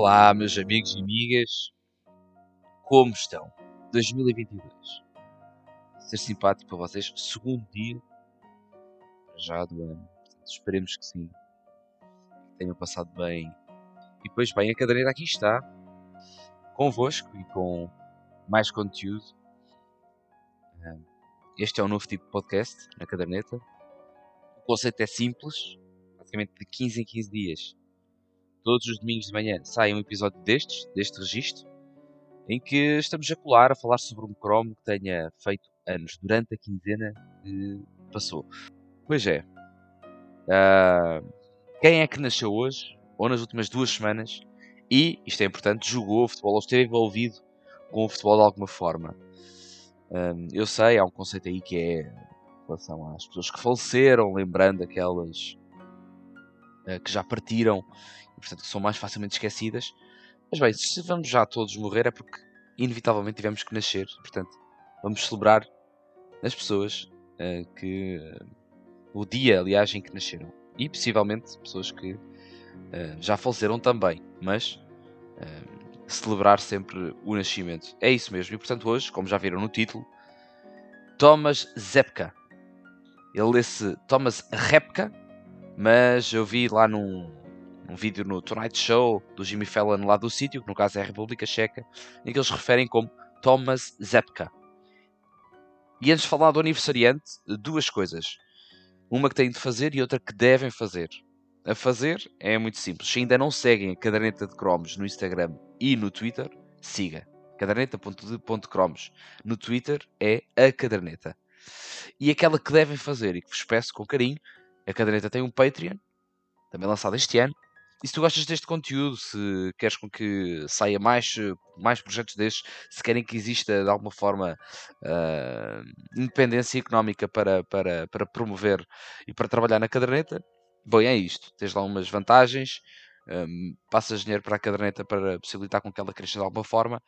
Olá, meus amigos e amigas, como estão? 2022. Ser simpático para vocês, segundo dia já do ano. Esperemos que sim, tenham passado bem. E depois, bem, a cadeireira aqui está, convosco e com mais conteúdo. Este é um novo tipo de podcast na caderneta. O conceito é simples, basicamente de 15 em 15 dias todos os domingos de manhã sai um episódio destes, deste registro, em que estamos a colar a falar sobre um Chrome que tenha feito anos durante a quinzena que passou. Pois é. Uh, quem é que nasceu hoje, ou nas últimas duas semanas, e, isto é importante, jogou futebol ou esteve envolvido com o futebol de alguma forma? Um, eu sei, há um conceito aí que é em relação às pessoas que faleceram, lembrando aquelas que já partiram portanto que são mais facilmente esquecidas. Mas bem, se vamos já todos morrer é porque inevitavelmente tivemos que nascer, portanto vamos celebrar as pessoas uh, que uh, o dia, aliás, em que nasceram e possivelmente pessoas que uh, já faleceram também, mas celebrar sempre o nascimento. É isso mesmo, e portanto hoje, como já viram no título, Thomas Zepka. Ele lê-se Thomas Repka, mas eu vi lá num, um vídeo no Tonight Show do Jimmy Fallon lá do sítio, que no caso é a República Checa, em que eles referem como Thomas Zepka. E antes de falar do aniversariante, duas coisas. Uma que têm de fazer e outra que devem fazer. A fazer é muito simples. Se ainda não seguem a caderneta de cromos no Instagram e no Twitter, siga. Caderneta.de.cromos. No Twitter é a caderneta. E aquela que devem fazer e que vos peço com carinho, a caderneta tem um Patreon, também lançado este ano, e se tu gostas deste conteúdo, se queres com que saia mais, mais projetos destes, se querem que exista de alguma forma uh, independência económica para, para, para promover e para trabalhar na caderneta, bom, é isto. Tens lá umas vantagens, um, passas dinheiro para a caderneta para possibilitar com que ela cresça de alguma forma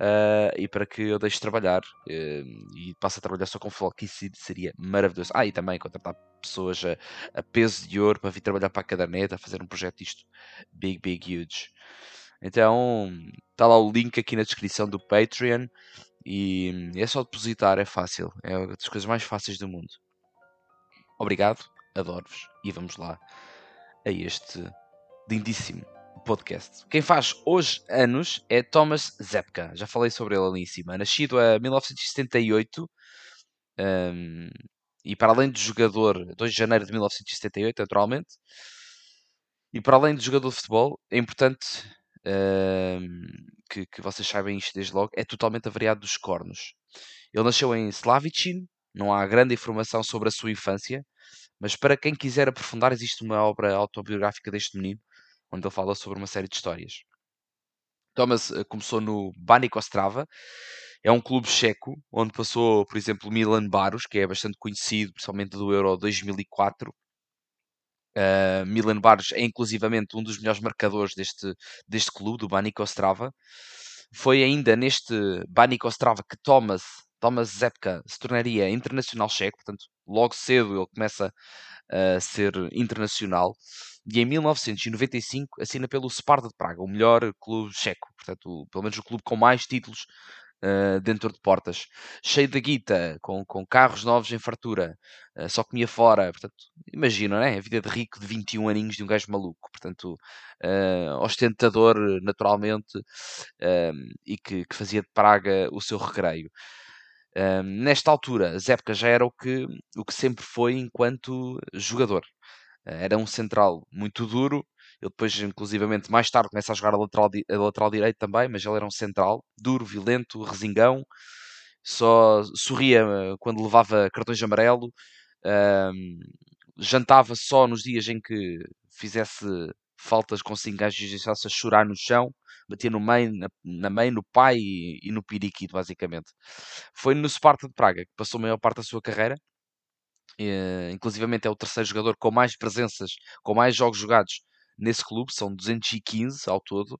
uh, e para que eu deixe de trabalhar uh, e passe a trabalhar só com futebol, que isso seria maravilhoso. Ah, e também contratar pessoas a, a, peso de ouro para vir trabalhar para a caderneta, fazer um projeto isto big, big, huge. Então, está lá o link aqui na descrição do Patreon e é só depositar, é fácil, é uma das coisas mais fáceis do mundo. Obrigado, adoro-vos e vamos lá a este lindíssimo podcast. Quem faz hoje anos é Thomas Zepka. Já falei sobre ele ali em cima. Nascido a 1978 um, e para além de jogador, 2 de janeiro de 1978, naturalmente, e para além de jogador de futebol, é importante um, que, que, vocês saibam isto desde logo, é totalmente avariado dos cornos. Ele nasceu em Slavicin, não há grande informação sobre a sua infância, mas para quem quiser aprofundar, existe uma obra autobiográfica deste menino onde ele fala sobre uma série de histórias. Thomas eh, começou no Banik Ostrava, é um clube checo, onde passou, por exemplo, Milan Baros, que é bastante conhecido, principalmente do Euro 2004. Uh, Milan Baros é inclusivamente um dos melhores marcadores deste, deste clube, do Banik Ostrava. Foi ainda neste Banik Ostrava que Thomas, Thomas Zepka se tornaria internacional checo, portanto, logo cedo ele começa a ser internacional e em 1995 assina pelo Sparta de Praga, o melhor clube checo, portanto, pelo menos o clube com mais títulos uh, dentro de portas, cheio de guita, com, com carros novos em fartura, uh, só comia fora, portanto, imagina, né? A vida de rico de 21 aninhos de um gajo maluco, portanto, uh, ostentador naturalmente e que, que, fazia de Praga o seu recreio. nesta altura, Zepka já era o que, o que sempre foi enquanto jogador. Era um central muito duro. Ele depois, inclusivamente, mais tarde começa a jogar a lateral, a lateral direito também, mas ele era um central duro, violento, resingão. Só sorria eh, quando levava cartões de amarelo. Um, jantava só nos dias em que fizesse faltas com cinco e deixasse a chorar no chão, batia no mãe, na, na mãe, no pai e, e, no periquito, basicamente. Foi no Sparta de Praga que passou a maior parte da sua carreira. Uh, inclusivamente é o terceiro jogador com mais presenças, com mais jogos jogados nesse clube, são 215 ao todo.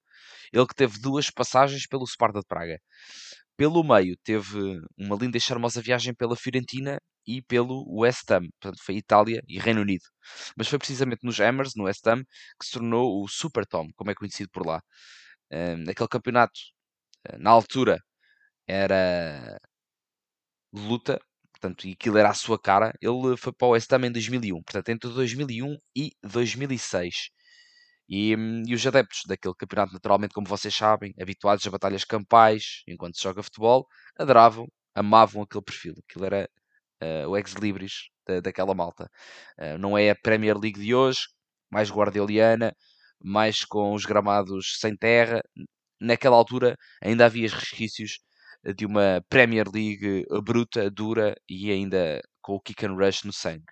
Ele que teve duas passagens pelo Sparta de Praga. Pelo meio, teve uma linda e charmosa viagem pela Fiorentina e pelo West Ham, portanto foi Itália e Reino Unido. Mas foi precisamente nos Hammers, no West Ham, que se tornou o Super Tom, como é conhecido por lá. Um, aquele campeonato, eh, na altura, era luta, portanto, e aquilo era a sua cara. Ele foi para o West Ham em 2001, portanto, entre 2001 e 2006. E, hum, e, os adeptos daquele campeonato, naturalmente, como vocês sabem, habituados a batalhas campais enquanto se joga futebol, adoravam, amavam aquele perfil. Aquilo era uh, o ex-libris da, daquela malta. Uh, não é a Premier League de hoje, mais guardioliana, mais com os gramados sem terra. Naquela altura ainda havia resquícios de uma Premier League bruta, dura e ainda com o kick and rush no sangue.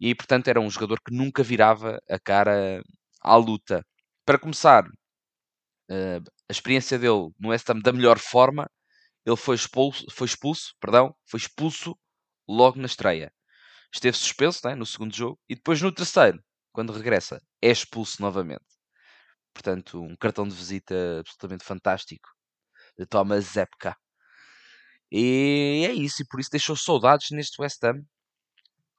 E portanto era um jogador que nunca virava a cara à luta. Para começar, uh, a experiência dele no West Ham da melhor forma, ele foi expulso, foi expulso, perdão, foi expulso logo na estreia. Esteve suspenso né, no segundo jogo e depois no terceiro, quando regressa, é expulso novamente. Portanto, um cartão de visita absolutamente fantástico de Thomas Zepka. E é isso, e por isso deixou saudades neste West Ham. Um,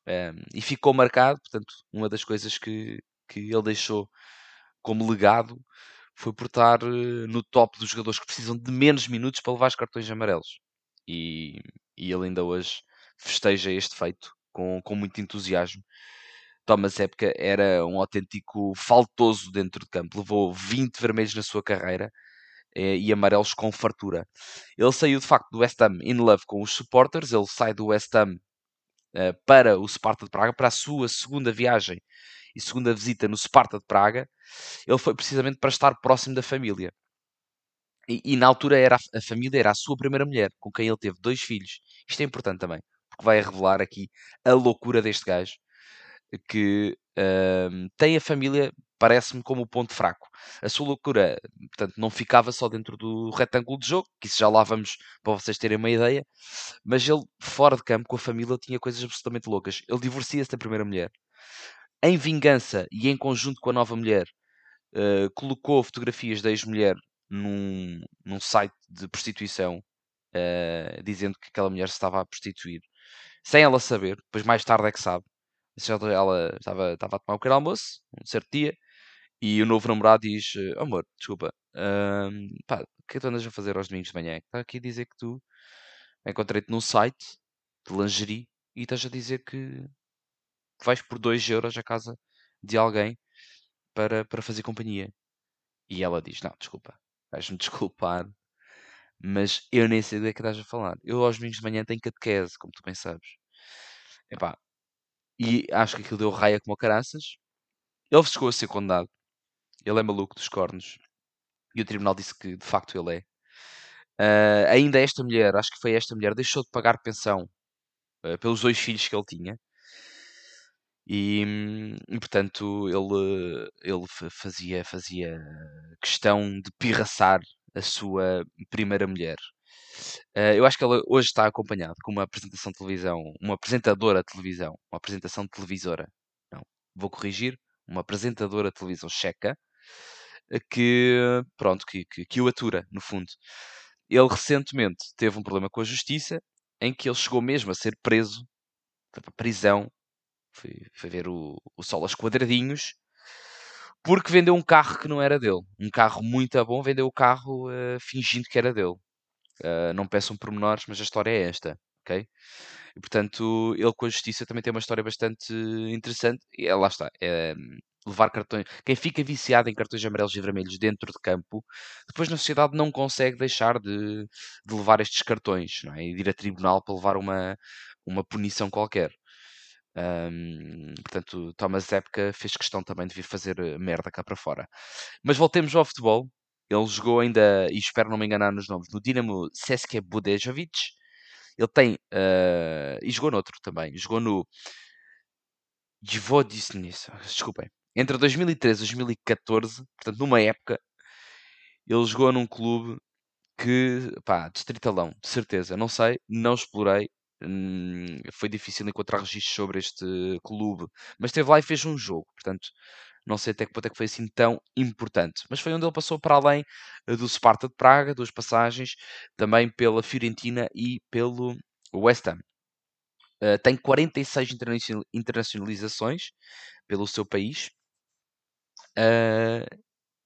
ehm, e ficou marcado, portanto, uma das coisas que, que ele deixou como legado foi por estar eh, no top dos jogadores que precisam de menos minutos para levar os cartões amarelos. E, e ele ainda hoje festeja este feito com, com muito entusiasmo. Thomas Epka era um autêntico faltoso dentro de campo, levou 20 vermelhos na sua carreira eh, e amarelos com fartura. Ele saiu de facto do West Ham in love com os supporters, ele sai do West Ham eh, para o Sparta de Praga, para a sua segunda viagem e segunda visita no Sparta de Praga, ele foi precisamente para estar próximo da família. E, e, na altura era a, a, família era a sua primeira mulher, com quem ele teve dois filhos. Isto é importante também, porque vai revelar aqui a loucura deste gajo, que uh, tem a família, parece-me, como o ponto fraco. A sua loucura, portanto, não ficava só dentro do retângulo de jogo, que isso já lá vamos para vocês terem uma ideia, mas ele, fora de campo, com a família, tinha coisas absolutamente loucas. Ele divorcia-se da primeira mulher em vingança e em conjunto com a nova mulher, uh, colocou fotografias da ex-mulher num, num site de prostituição, uh, dizendo que aquela mulher se estava a prostituir, sem ela saber, depois mais tarde é que sabe. Ela estava, estava a tomar o pequeno almoço, um certo dia, e o novo namorado diz: eh, Amor, desculpa, pá, o que é que tu andas a fazer aos domingos de manhã? Está aqui a dizer que tu encontrei-te num site de lingerie e estás a dizer que vais por 2 euros à casa de alguém para, para fazer companhia. E ela diz: Não, desculpa, vais-me desculpar, mas eu nem sei do que é que estás a falar. Eu aos domingos de manhã tenho catequese, como tu bem sabes. Epá, e acho que aquilo deu raia como caraças. Ele chegou a ser condenado. Ele é maluco dos cornos. E o tribunal disse que de facto ele é. Uh, ainda esta mulher, acho que foi esta mulher, deixou de pagar pensão uh, pelos dois filhos que ele tinha. E, hum, e, portanto ele, ele fazia, fazia questão de pirraçar a sua primeira mulher. Uh, eu acho que ela hoje está acompanhada com uma apresentação de televisão, uma apresentadora de televisão, uma apresentação de televisora. Não, vou corrigir, uma apresentadora de televisão checa que, pronto, que, que, que o atura, no fundo. Ele recentemente teve um problema com a justiça em que ele chegou mesmo a ser preso, para prisão Fui, fui ver o, o Sol aos quadradinhos. Porque vendeu um carro que não era dele. Um carro muito bom, vendeu o carro uh, fingindo que era dele. Uh, não peçam pormenores, mas a história é esta, ok? E, portanto, ele com a justiça também tem uma história bastante interessante. E é, lá está. É, levar cartões. Quem fica viciado em cartões amarelos e vermelhos dentro de campo, depois na sociedade não consegue deixar de, de levar estes cartões não é? e de ir a tribunal para levar uma, uma punição qualquer. Um, portanto, Thomas Epka fez questão também de vir fazer eh, merda cá para fora. Mas voltemos ao futebol. Ele jogou ainda, e espero não me enganar nos nomes, no Dinamo Seske Budejovic Ele tem. Uh, e jogou noutro também. Jogou no. Desculpem. Entre 2013 e 2014, portanto, numa época, ele jogou num clube que, pá, distritalão, de certeza. Não sei, não explorei. Hum, foi difícil encontrar registros sobre este clube, mas esteve lá e fez um jogo. Portanto, não sei até que ponto é que foi assim tão importante. Mas foi onde ele passou para além eh, do Sparta de Praga, duas passagens, também pela Fiorentina e pelo West Ham. Uh, tem 46 internacionalizações pelo seu país. Uh,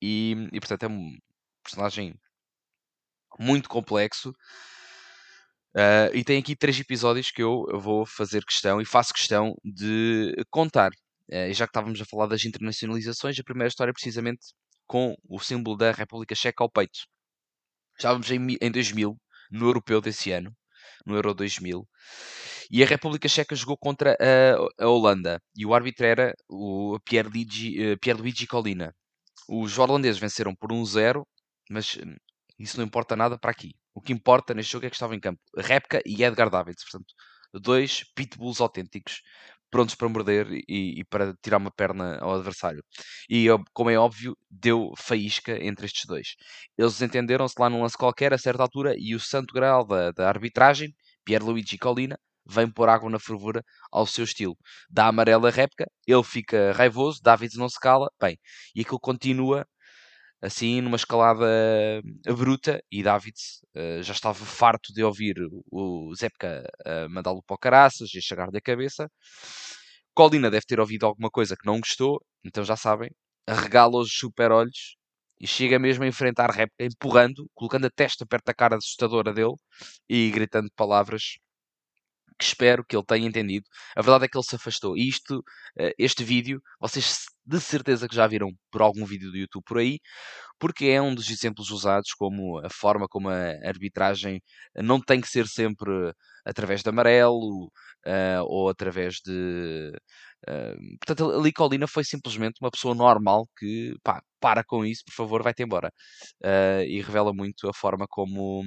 e, e, portanto é um personagem muito complexo. Uh, e tem aqui três episódios que eu vou fazer questão e faço questão de contar. Uh, já que estávamos a falar das internacionalizações, a primeira história é precisamente com o símbolo da República Checa ao peito. Estávamos em, em 2000, no europeu desse ano, no Euro 2000, e a República Checa jogou contra a, a Holanda, e o árbitro era o Pierluigi, uh, Pierluigi Colina. Os holandeses venceram por 1-0, mas hum, isso não importa nada para aqui. O que importa neste jogo é que estava em campo Repka e Edgar Davids, portanto, dois pitbulls autênticos prontos para morder e, e, para tirar uma perna ao adversário. E, como é óbvio, deu faísca entre estes dois. Eles entenderam-se lá num lance qualquer, a certa altura, e o santo grau da, da arbitragem, Pierluigi Colina, vem pôr água na fervura ao seu estilo. Dá amarela a réplica, ele fica raivoso, Davids não se cala, bem, e aquilo continua assim numa escalada uh, bruta e Davids uh, já estava farto de ouvir o Zepka uh, mandá-lo para o caraças e chegar da cabeça. Colina deve ter ouvido alguma coisa que não gostou, então já sabem, regala os super olhos e chega mesmo a enfrentar réplica, empurrando, colocando a testa perto da cara assustadora dele e gritando palavras que espero que ele tenha entendido. A verdade é que ele se afastou. E isto, eh, este vídeo, vocês de certeza que já viram por algum vídeo do YouTube por aí, porque é um dos exemplos usados como a forma como a arbitragem não tem que ser sempre através de amarelo uh, ou através de. Uh, portanto, a Licolina foi simplesmente uma pessoa normal que pá, para com isso, por favor, vai-te embora. Uh, e revela muito a forma como,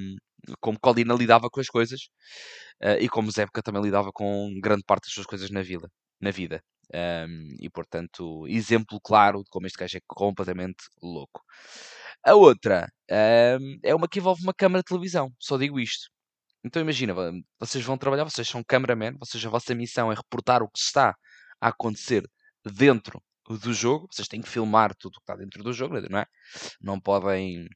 como Colina lidava com as coisas uh, e como Zebka também lidava com grande parte das suas coisas na vida. Na vida. Um, e portanto, exemplo claro de como este gajo é completamente louco. A outra um, é uma que envolve uma câmara de televisão, só digo isto. Então imagina, vocês vão trabalhar, vocês são cameraman, vocês, a vossa missão é reportar o que está a acontecer dentro do jogo, vocês têm que filmar tudo o que está dentro do jogo, não é? Não podem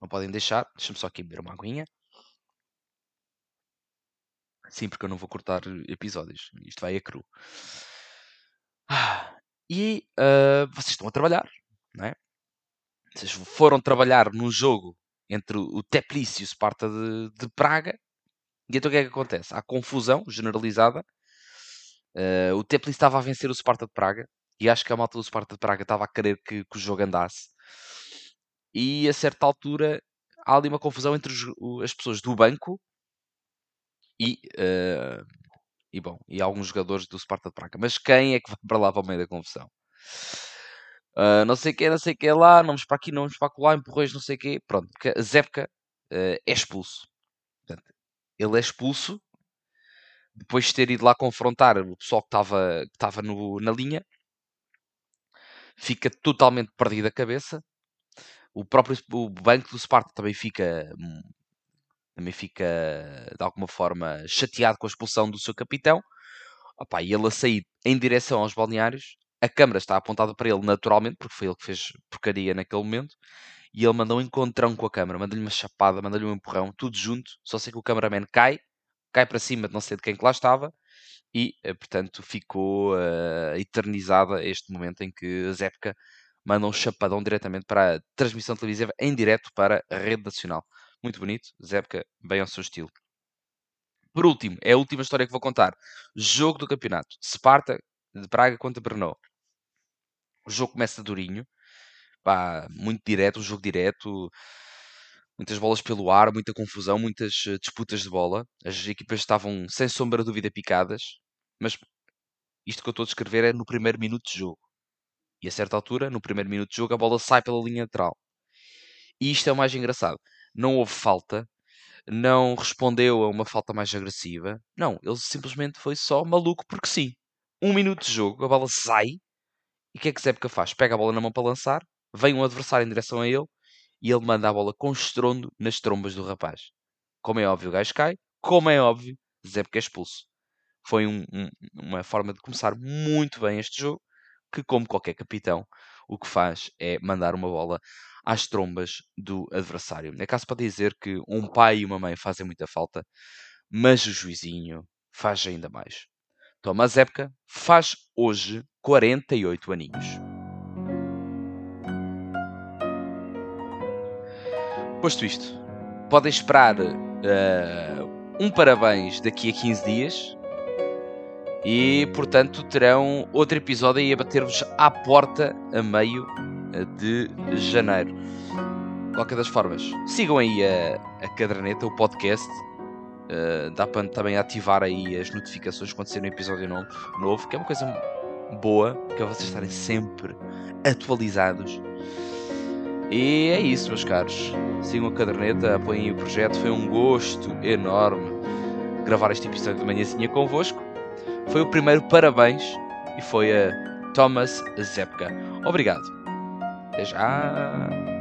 não podem deixar. Deixa-me só aqui beber uma aguinha. Sim, porque eu não vou cortar episódios. Isto vai a cru. E uh, vocês estão a trabalhar, não é? Vocês foram trabalhar num jogo entre o Teplice e o Sparta de, de, Praga. E então o que é que acontece? Há confusão generalizada. Uh, o Teplice estava a vencer o Sparta de Praga. E acho que a malta do Sparta de Praga estava a querer que, que o jogo andasse. E a certa altura há ali uma confusão entre os, as pessoas do banco e, uh, e, bom, e alguns jogadores do Sparta de Praga. Mas quem é que vai para lá para o meio da confusão? Uh, não sei o que, não sei o que lá, não vamos para aqui, não vamos para lá, empurrões, não sei o que. Pronto, porque Zepka uh, é expulso. Portanto, ele é expulso depois de ter ido lá confrontar o pessoal que estava, que no, na linha. Fica totalmente perdido a cabeça. O próprio o banco do Sparta também fica hum, também fica de alguma forma chateado com a expulsão do seu capitão. Opa, e ele a sair em direção aos balneários, a câmara está apontada para ele naturalmente, porque foi ele que fez porcaria naquele momento, e ele mandou um encontrão com a câmara, mandou-lhe uma chapada, mandou-lhe um empurrão, tudo junto, só sei que o cameraman cai, cai para cima de não sei de quem que lá estava, e, eh, portanto, ficou uh, eternizada este momento em que a Zepka manda um chapadão diretamente para a transmissão televisiva em direto para a rede nacional. Muito bonito, Zepka, bem ao seu estilo. Por último, é a última história que vou contar. Jogo do campeonato. Sparta de Praga contra Brno. O jogo começa durinho. Pá, muito direto, um jogo direto. Muitas bolas pelo ar, muita confusão, muitas uh, disputas de bola. As equipas estavam, sem sombra de dúvida, picadas. Mas isto que eu estou a descrever é no primeiro minuto de jogo. E a certa altura, no primeiro minuto de jogo, a bola sai pela linha lateral. E isto é o mais engraçado não houve falta não respondeu a uma falta mais agressiva. Não, ele simplesmente foi só maluco porque sim. Um minuto de jogo, a bola sai. E o que é que Zebca faz? Pega a bola na mão para lançar, vem um adversário em direção a ele e ele manda a bola com estrondo nas trombas do rapaz. Como é óbvio, o gajo cai. Como é óbvio, Zebca é expulso. Foi um, um, uma forma de começar muito bem este jogo, que como qualquer capitão, o que faz é mandar uma bola às trombas do adversário. É caso para dizer que um pai e uma mãe fazem muita falta, mas o juizinho faz ainda mais. Thomas Epka faz hoje 48 aninhos. Posto isto, podem esperar uh, um parabéns daqui a 15 dias e, portanto, terão outro episódio aí a bater-vos à porta a meio de janeiro. Qualquer das formas, sigam aí a, a caderneta, o podcast. Uh, dá para também ativar aí as notificações quando sair um episódio novo, novo, que é uma coisa boa, que é vocês estarem sempre atualizados. E é isso, meus caros. Sigam a caderneta, apoiem o projeto. Foi um gosto enorme gravar este episódio de manhãzinha convosco. Foi o primeiro parabéns e foi a Thomas Zepka. Obrigado. Até já!